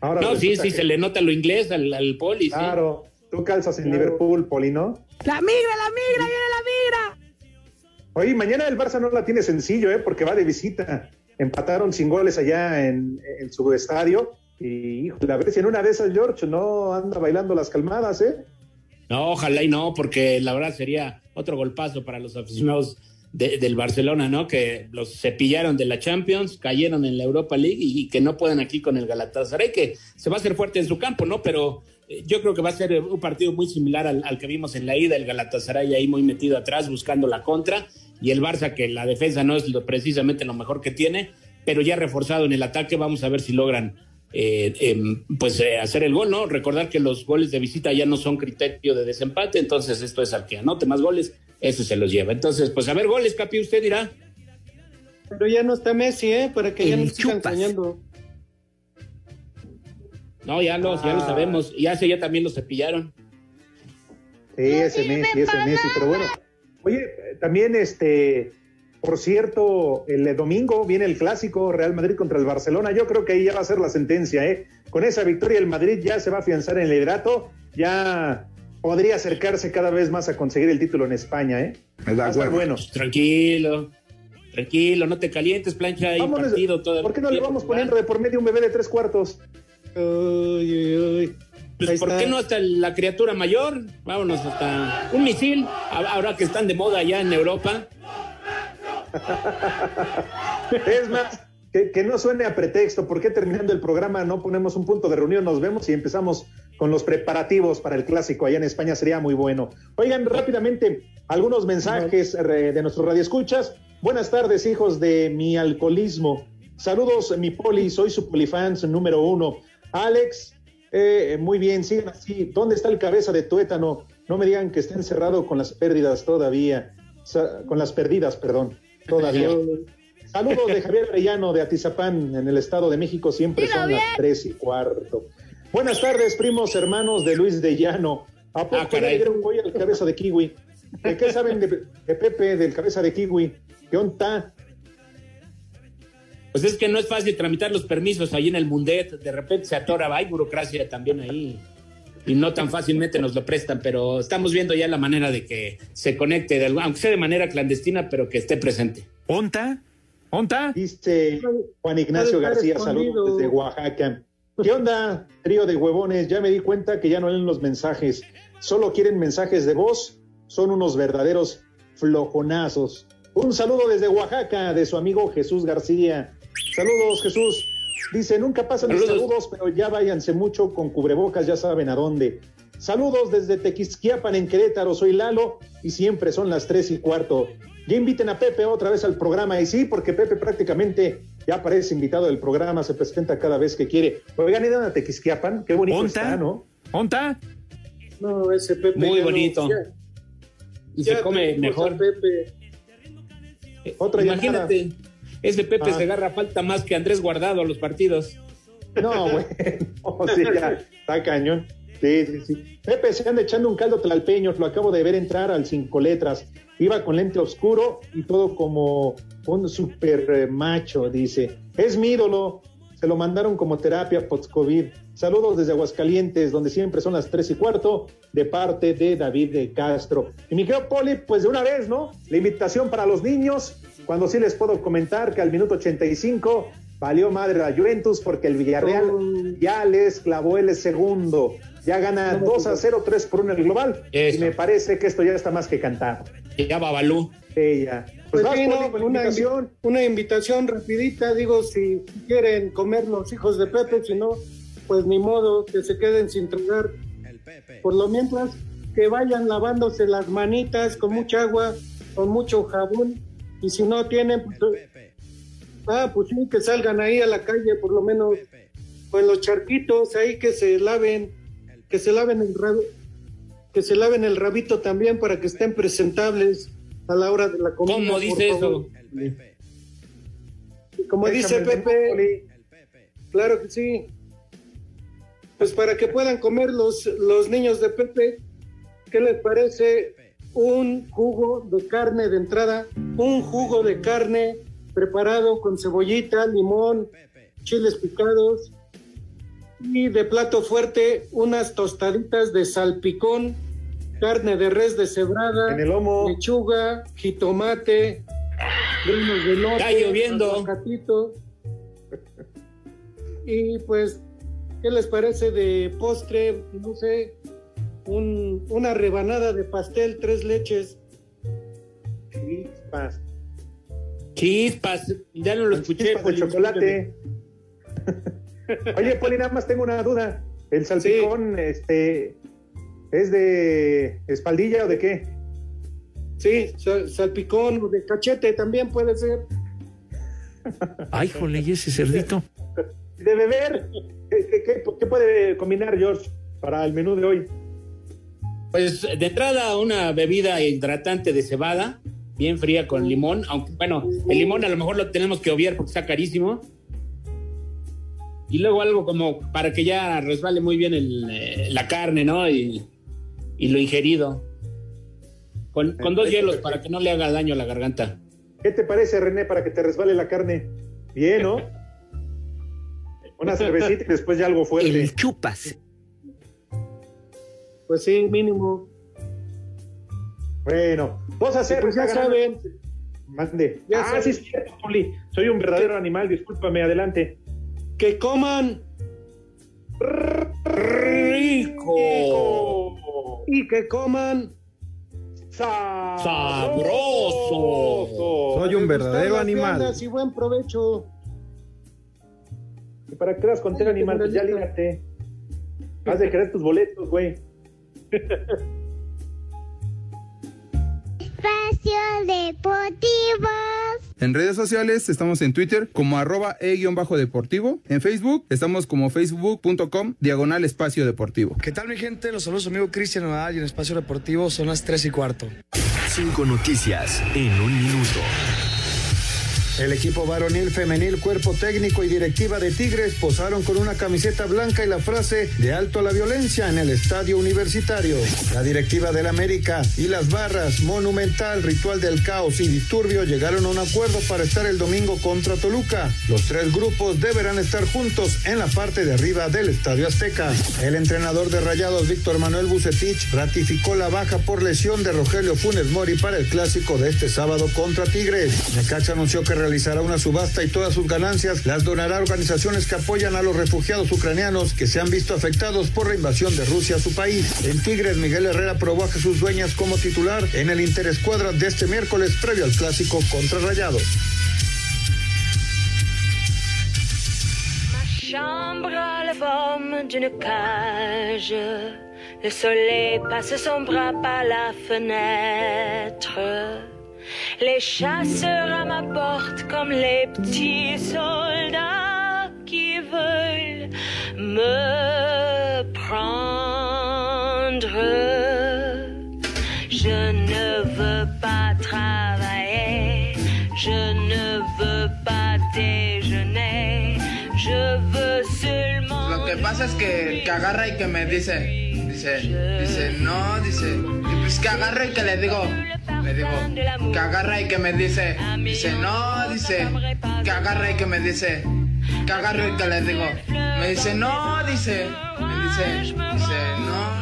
Ahora No, sí, sí, que- se le nota lo inglés al, al poli. sí. Tú calzas en Liverpool, Poli, ¿no? La migra, la migra, viene la migra. Oye, mañana el Barça no la tiene sencillo, ¿eh? Porque va de visita. Empataron sin goles allá en, en su estadio. Y, híjole, a ver si en una de esas, George, no anda bailando las calmadas, ¿eh? No, ojalá y no, porque la verdad sería otro golpazo para los aficionados de- del Barcelona, ¿no? Que los cepillaron de la Champions, cayeron en la Europa League y, y que no puedan aquí con el Galatasaray, que se va a hacer fuerte en su campo, ¿no? Pero yo creo que va a ser un partido muy similar al, al que vimos en la ida, el Galatasaray ahí muy metido atrás buscando la contra y el Barça que la defensa no es lo, precisamente lo mejor que tiene, pero ya reforzado en el ataque, vamos a ver si logran eh, em, pues eh, hacer el gol, ¿no? Recordar que los goles de visita ya no son criterio de desempate, entonces esto es al que anote más goles, ese se los lleva. Entonces, pues a ver goles, Capi, usted dirá. Pero ya no está Messi, ¿eh? Para que ya no sigan chupas. No, ya lo, ya lo Ah. sabemos, y hace ya también lo cepillaron. Sí, ese Messi, ese Messi, pero bueno. Oye, también este, por cierto, el domingo viene el clásico Real Madrid contra el Barcelona. Yo creo que ahí ya va a ser la sentencia, ¿eh? Con esa victoria el Madrid ya se va a afianzar en el liderato, ya podría acercarse cada vez más a conseguir el título en España, ¿eh? Va bueno. Tranquilo, tranquilo, no te calientes, plancha y Vámonos, partido todavía. ¿Por qué no le vamos poniendo de por medio un bebé de tres cuartos? Pues, ¿Por qué no hasta la criatura mayor? Vámonos hasta un misil, ahora que están de moda allá en Europa. Es más, que, que no suene a pretexto, ¿por qué terminando el programa no ponemos un punto de reunión, nos vemos y empezamos con los preparativos para el clásico allá en España? Sería muy bueno. Oigan, rápidamente, algunos mensajes eh, de nuestros radioescuchas. Buenas tardes, hijos de mi alcoholismo. Saludos, mi poli, soy su polifans número uno. Alex, eh, muy bien, sigan así. ¿Dónde está el cabeza de tuétano? No me digan que está encerrado con las pérdidas todavía. con las perdidas, perdón, todavía. Saludos de Javier Arellano de Atizapán, en el Estado de México, siempre son las tres y cuarto. Buenas tardes, primos hermanos de Luis de Llano. ¿A poco Ah, le dieron hoy al cabeza de kiwi? ¿De qué saben de, de Pepe, del cabeza de kiwi? ¿Qué onda? Pues es que no es fácil tramitar los permisos ahí en el Mundet. De repente se atora, hay burocracia también ahí. Y no tan fácilmente nos lo prestan, pero estamos viendo ya la manera de que se conecte, de, algo- aunque sea de manera clandestina, pero que esté presente. ¿Onta? ¿Onta? Dice Juan Ignacio García, saludos desde Oaxaca. ¿Qué onda, trío de huevones? Ya me di cuenta que ya no leen los mensajes. Solo quieren mensajes de voz. Son unos verdaderos flojonazos. Un saludo desde Oaxaca de su amigo Jesús García. Saludos, Jesús. Dice, nunca pasan mis Saludos. saludos, pero ya váyanse mucho con cubrebocas, ya saben a dónde. Saludos desde Tequisquiapan en Querétaro, soy Lalo y siempre son las tres y cuarto. Ya inviten a Pepe otra vez al programa y sí, porque Pepe prácticamente ya aparece invitado del programa, se presenta cada vez que quiere. Oigan, ¿iban a Tequisquiapan? Qué bonito ¿Onta? está, ¿no? ¿Onta? No, ese Pepe. Muy no, bonito. ya- Y ya se come mejor. Pepe. Otra Imagínate, ese Pepe Ah. se agarra falta más que Andrés Guardado a los partidos. No, güey. No, sí, ya, está cañón. Sí, sí, sí. Pepe se anda echando un caldo tlalpeño, lo acabo de ver entrar al cinco letras. Iba con lente oscuro y todo como un super eh, macho, dice. Es mi ídolo. Se lo mandaron como terapia post-COVID. Saludos desde Aguascalientes, donde siempre son las tres y cuarto, de parte de David de Castro. Y mi querido Poli, pues de una vez, ¿no? La invitación para los niños, cuando sí les puedo comentar que al minuto 85 valió madre la Juventus porque el Villarreal ya les clavó el segundo. Ya gana 2 a 0, 3 por 1 el global. Y me parece que esto ya está más que cantado. Ya Babalú. Ya. Pues, vas, sí, no, una, invitación. invi- una invitación rapidita, digo, si quieren comer los hijos de Pepe, si no, pues ni modo, que se queden sin tragar. Por lo mientras, que vayan lavándose las manitas con mucha agua, con mucho jabón, y si no tienen, pues, ah, pues sí, que salgan ahí a la calle, por lo menos, con los charquitos ahí que se laven, que se laven el rabo, que se laven el rabito también para que estén presentables a la hora de la comida. ¿Cómo dice favor. eso? Como dice el Pepe, claro que sí. Pues para que puedan comer los, los niños de Pepe, ¿qué les parece un jugo de carne de entrada? Un jugo de carne preparado con cebollita, limón, chiles picados y de plato fuerte unas tostaditas de salpicón, carne de res deshebrada, En el lomo. lechuga, jitomate, granos de lote, Está lloviendo. aguacatito. Y pues, ¿qué les parece de postre? No sé, un- una rebanada de pastel, tres leches. Chispas. Chispas, ya no lo escuché. Chispas de chocolate. Oye, Poli, nada más tengo una duda. ¿El salpicón este, es de espaldilla o de qué? Sí, sal- salpicón o de cachete también puede ser. Ay, jole, ¿y ese cerdito? De beber. ¿Qué, qué- qué- qué puede combinar, George, para el menú de hoy? Pues de entrada una bebida hidratante de cebada, bien fría con limón, aunque bueno, el limón a lo mejor lo tenemos que obviar porque está carísimo. Y luego algo como para que ya resbale muy bien el, eh, la carne, ¿no? Y, y lo ingerido. Con, con dos hielos para que no le haga daño a la garganta. ¿Qué te parece, René, para que te resbale la carne? Bien, ¿no? Una cervecita y después ya algo fuerte. El chupas. Pues sí, mínimo. Bueno, vamos a hacer. Pues ya saben. Mande. Ya ah, sí, es cierto, Poli. Soy un verdadero animal, discúlpame, adelante. Que coman ¡Rico! y que coman ¡Sabroso! Soy un verdadero Las animal. Y buen provecho. Y para que quieras contar animal, pues ya lígate. Has de querer tus boletos, güey. Espacio Deportivo. En redes sociales estamos en Twitter como arroba e-deportivo. En Facebook estamos como facebook.com diagonal espacio deportivo. ¿Qué tal mi gente? Los saludos amigo Cristian Nadal y en Espacio Deportivo son las 3 y cuarto. Cinco noticias en un minuto. El equipo varonil, femenil, cuerpo técnico y directiva de Tigres posaron con una camiseta blanca y la frase de alto a la violencia en el estadio universitario. La directiva del América y las barras Monumental, Ritual del Caos y Disturbio llegaron a un acuerdo para estar el domingo contra Toluca. Los tres grupos deberán estar juntos en la parte de arriba del estadio Azteca. El entrenador de Rayados, Víctor Manuel Bucetich, ratificó la baja por lesión de Rogelio Funes Mori para el clásico de este sábado contra Tigres. Necaxa anunció que realizará una subasta y todas sus ganancias las donará a organizaciones que apoyan a los refugiados ucranianos que se han visto afectados por la invasión de Rusia a su país. En Tigres, Miguel Herrera probó a Jesús Dueñas como titular en el Interescuadra de este miércoles previo al clásico contra Rayados. chambre a la forme d'une cage. Le soleil passe son bras par la fenêtre. Les chasseurs à ma porte comme les petits soldats qui veulent me prendre. Je ne veux pas travailler, je ne veux pas déjeuner, je veux seulement... Lo que pasa es que, que agarra y que me dice, dice, dice, no, dice, y pues que agarra y que le digo, digo, que agarra y que me dice, dice, no, dice, que agarra y que me dice, que agarra y que le digo, me dice, no, dice, me dice, dice, no.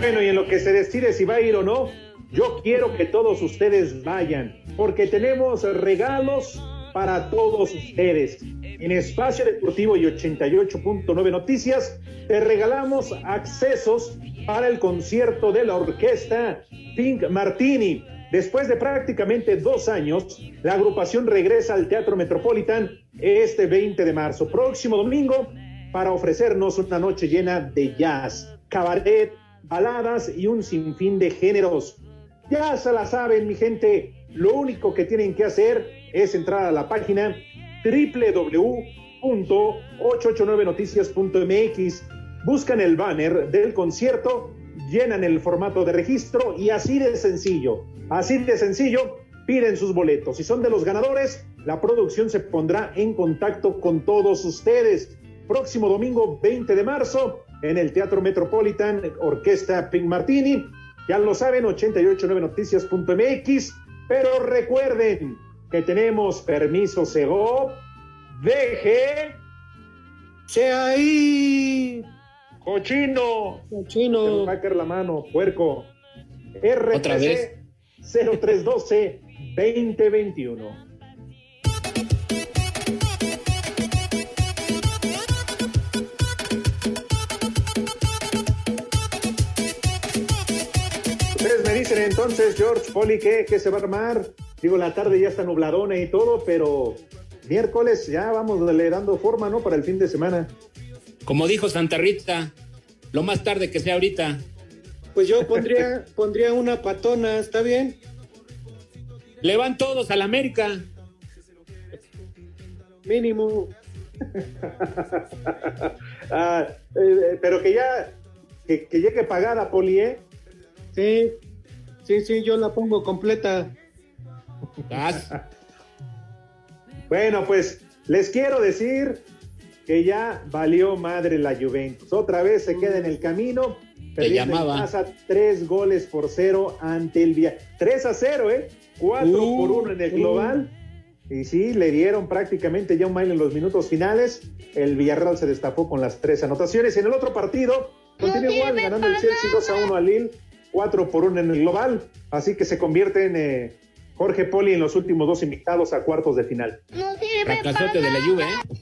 Bueno, y en lo que se decide si va a ir o no, yo quiero que todos ustedes vayan, porque tenemos regalos para todos ustedes. En Espacio Deportivo y 88.9 Noticias, te regalamos accesos para el concierto de la orquesta Pink Martini. Después de prácticamente dos años, la agrupación regresa al Teatro Metropolitan este 20 de marzo, próximo domingo, para ofrecernos una noche llena de jazz, cabaret, baladas y un sinfín de géneros. Ya se la saben, mi gente, lo único que tienen que hacer es entrar a la página www.889noticias.mx, buscan el banner del concierto, llenan el formato de registro y así de sencillo, así de sencillo, piden sus boletos. Si son de los ganadores, la producción se pondrá en contacto con todos ustedes. Próximo domingo 20 de marzo en el Teatro Metropolitan, Orquesta Pink Martini. Ya lo saben, 889noticias.mx. Pero recuerden que tenemos permiso Segov. Deje. ¡Sea ahí! ¡Cochino! ¡Cochino! Va a caer la mano, puerco. ¿Otra vez? RTC 0312 2021. Ustedes me dicen entonces, George Poli, ¿qué, ¿qué se va a armar? Digo, la tarde ya está nubladona y todo, pero miércoles ya vamos le dando forma, ¿no? Para el fin de semana. Como dijo Santa Rita, lo más tarde que sea ahorita. Pues yo pondría, pondría una patona, ¿está bien? Le van todos a la América. Mínimo. ah, eh, pero que ya, que, que llegue pagada, Poli, ¿eh? Sí, sí, sí, yo la pongo completa. bueno, pues les quiero decir que ya valió madre la Juventus. Otra vez se queda en el camino. Perdiendo en casa tres goles por cero ante el Vía. 3 a 0, ¿eh? 4 uh, por 1 en el global. Uh. Y sí, le dieron prácticamente ya un mail en los minutos finales. El Villarreal se destapó con las tres anotaciones. Y en el otro partido, continúa igual, ganando el Chelsea 2 a 1 al Lille. 4 por 1 en el global. Así que se convierte en eh, Jorge Poli en los últimos dos invitados a cuartos de final. No Fracasote de la Juve, ¿eh?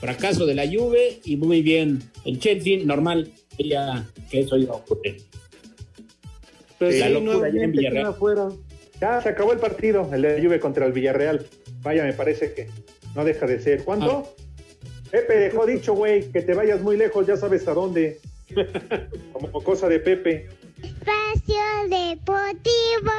Fracaso de la Juve y muy bien. El Chelsea, normal, ya que eso iba a ocurrir. La sí, locura no, ya en Villarreal. Afuera. Ya se acabó el partido, el de la Juve contra el Villarreal. Vaya, me parece que no deja de ser. ¿Cuánto? Ah. Pepe dejó dicho, güey, que te vayas muy lejos, ya sabes a dónde. Como cosa de Pepe. Espacio Deportivo.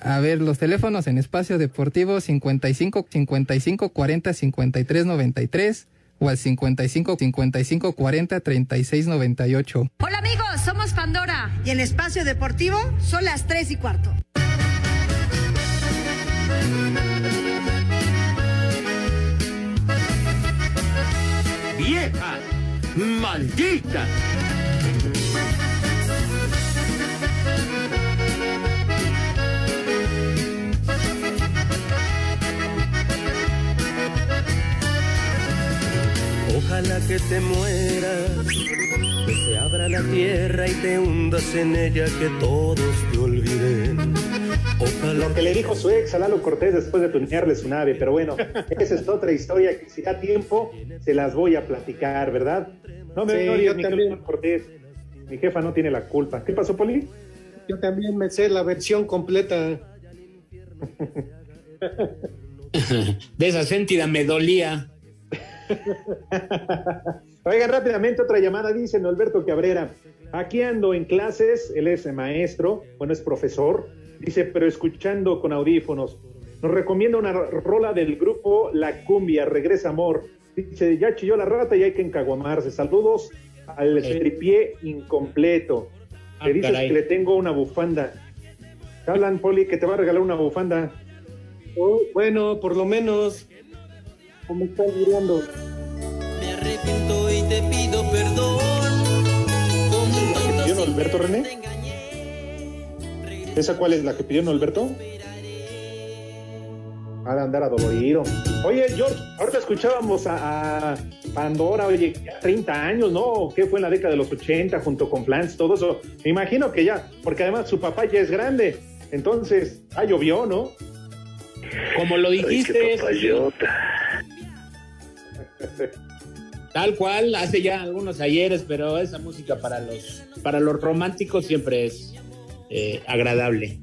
A ver, los teléfonos en Espacio Deportivo 55 55 40 53 93 o al 55 55 40 36 98. Hola amigos, somos Pandora. Y en Espacio Deportivo son las 3 y cuarto. ¡Vieja! ¡Maldita! Ojalá que te mueras, que se abra la tierra y te hundas en ella, que todos te olviden. Lo que le dijo su ex a Lalo Cortés después de tunearle su nave, pero bueno, esa es otra historia que si da tiempo se las voy a platicar, ¿verdad? No me Sí, yo mi también. Cortés. Mi jefa no tiene la culpa. ¿Qué pasó, Poli? Yo también me sé la versión completa. De esa sentida me dolía. Oigan, rápidamente otra llamada, dice Alberto Cabrera. Aquí ando en clases, él es maestro, bueno, es profesor, dice, pero escuchando con audífonos. Nos recomienda una rola del grupo La Cumbia, Regresa Amor. Dice, ya chilló la rata y hay que encaguamarse. Saludos al tripié incompleto. Ah, Le dices caray. que le tengo una bufanda. Te Hablan, Poli, que te va a regalar una bufanda. Oh, bueno, por lo menos, como están mirando. Me arrepiento y te pido perdón. ¿La que pidió Alberto René? ¿Esa cuál es la que pidió Alberto? Ha de andar adolorido. Oye, George, ahorita escuchábamos a, a Pandora, oye, ya 30 años, ¿no? ¿Qué fue en la década de los 80 junto con Flans, todo eso? Me imagino que ya, porque además su papá ya es grande. Entonces, ah, llovió, ¿no? Como lo dijiste, tal cual, hace ya algunos ayeres, pero esa música para los, para los románticos siempre es eh, agradable.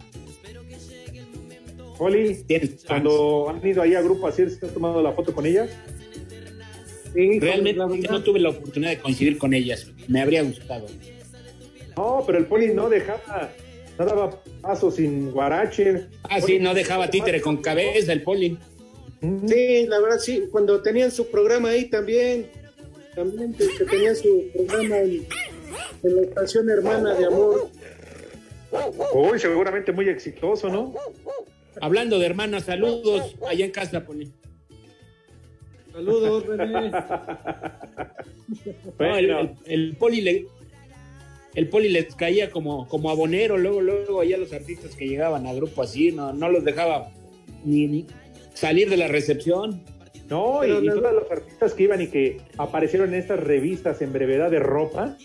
Oli, cuando han ido ahí a grupo así, ¿se han tomado la foto con ellas? Realmente no tuve la oportunidad de coincidir con ellas. Me habría gustado. No, pero el Poli no dejaba, no daba paso sin guarache. Ah, sí, no dejaba títere con cabeza el poli. Sí, la verdad sí, cuando tenían su programa ahí también, también que, que tenían su programa en, en la estación hermana de amor. Uy, seguramente muy exitoso, ¿no? Hablando de hermanas, saludos allá en casa, poli. Saludos, René. No, el, el- el poli le el poli les caía como, como abonero, luego, luego allá los artistas que llegaban a grupo así, no, no los dejaba ni, ni salir de la recepción. No, y, Pero y todos los artistas que iban y que aparecieron en estas revistas en brevedad de ropa,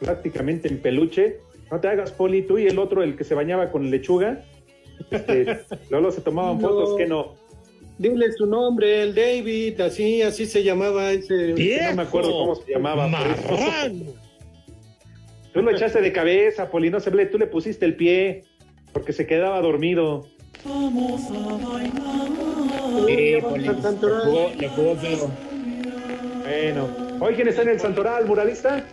prácticamente en peluche. No te hagas, Poli, tú y el otro, el que se bañaba con lechuga. Este, luego se tomaban No. fotos que no. Dile su nombre, el David, así, así se llamaba ese. No me acuerdo cómo se llamaba. Tú lo echaste de cabeza, Poli, no se ve, tú le pusiste el pie porque se quedaba dormido. Sí, poli, le jugó, le jugó feo. Bueno, hoy quién está en el Santoral, muralista.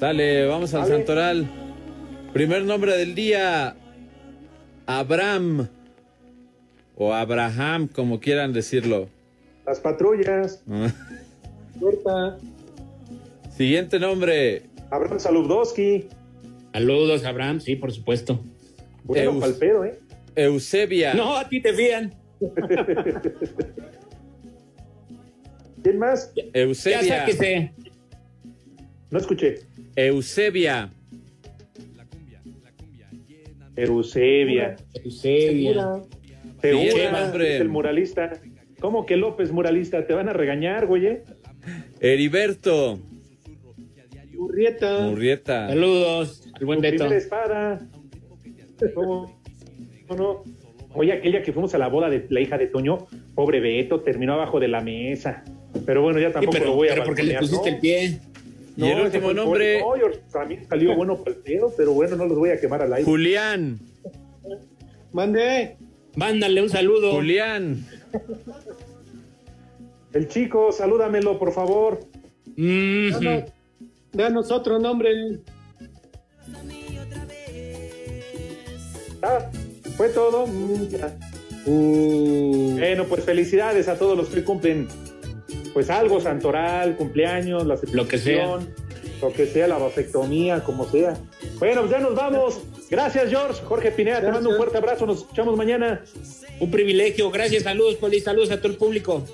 Dale, vamos al Dale. Santoral. Primer nombre del día, Abraham. O Abraham, como quieran decirlo. Las patrullas. Corta. Siguiente nombre. Abraham Saludowski. Saludos, Abraham, sí, por supuesto. Bueno, Eus- palpero, ¿eh? Eusebia. No, a ti te fían. ¿Quién más? Eusebia. Ya sáquese. No escuché. Eusebia. Eusebia. Eusebia. Segura, hombre. dice el muralista. ¿Cómo que López muralista? Te van a regañar, güey. eh? Heriberto. Murrieta. Murrieta. Saludos al buen Beto. primera espada. ¿Cómo? ¿Cómo no? Oye, aquella que fuimos a la boda de la hija de Toño, pobre Beto, terminó abajo de la mesa. Pero bueno, ya Sí, tampoco pero, lo voy a pero porque le pusiste ¿no? el pie. Y el último nombre, No, también salió bueno para el pedo, pero bueno, no los voy a quemar al aire. Julián. Mande. Mándale un saludo. Julián. El chico, salúdamelo, por favor. Mm, Danos, danos otro nombre. Ah, fue todo. Mm. Uh, Bueno, pues felicidades a todos los que cumplen pues algo santoral, cumpleaños, la Lo que sea. lo que sea, la vasectomía, como sea. Bueno, pues ya nos vamos. Gracias, George. Jorge Pineda, te mando un fuerte abrazo. Nos escuchamos mañana. Un privilegio. Gracias, saludos, Poli. Saludos a todo el público.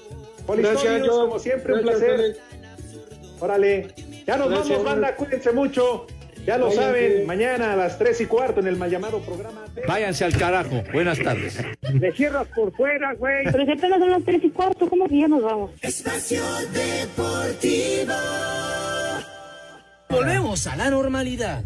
Polisonios, Gracias, como siempre, un placer. Órale. Ya nos Gracias, vamos, banda. Cuídense mucho. Ya lo Váyanse. saben, mañana a las tres y cuarto en el mal llamado programa. de- Váyanse al carajo. Buenas tardes. Le cierras por fuera, güey. Pero si apenas son las tres y cuarto, ¿cómo que ya nos vamos? Espacio Deportivo. Volvemos a la normalidad.